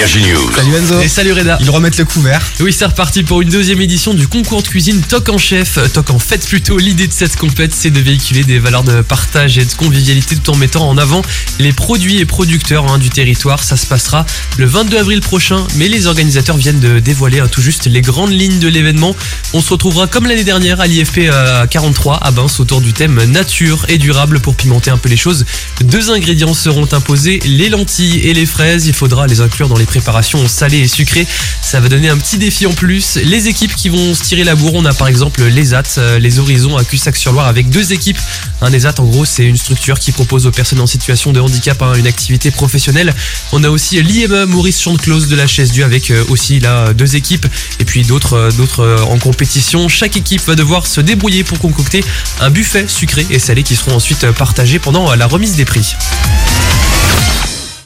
News. Salut Enzo. Et salut Reda. Ils remettent le couvert. Oui, c'est reparti pour une deuxième édition du concours de cuisine Toc en chef. Euh, Toc en fait plutôt. L'idée de cette compète, c'est de véhiculer des valeurs de partage et de convivialité tout en mettant en avant les produits et producteurs hein, du territoire. Ça se passera le 22 avril prochain, mais les organisateurs viennent de dévoiler hein, tout juste les grandes lignes de l'événement. On se retrouvera comme l'année dernière à l'IFP euh, 43 à Bins autour du thème nature et durable pour pimenter un peu les choses. Deux ingrédients seront imposés, les lentilles et les fraises. Il faudra les inclure dans les préparations salées et sucrées. Ça va donner un petit défi en plus. Les équipes qui vont se tirer la bourre, on a par exemple les AT, euh, les Horizons à Cussac-sur-Loire avec deux équipes. Un ESAT, en gros, c'est une structure qui propose aux personnes en situation de handicap hein, une activité professionnelle. On a aussi l'IME Maurice Chanteclose de la Chaise Dieu avec euh, aussi là deux équipes et puis d'autres euh, euh, en compétition. Chaque équipe va devoir se débrouiller pour concocter un buffet sucré et salé qui seront ensuite euh, partagés pendant euh, la remise des prix.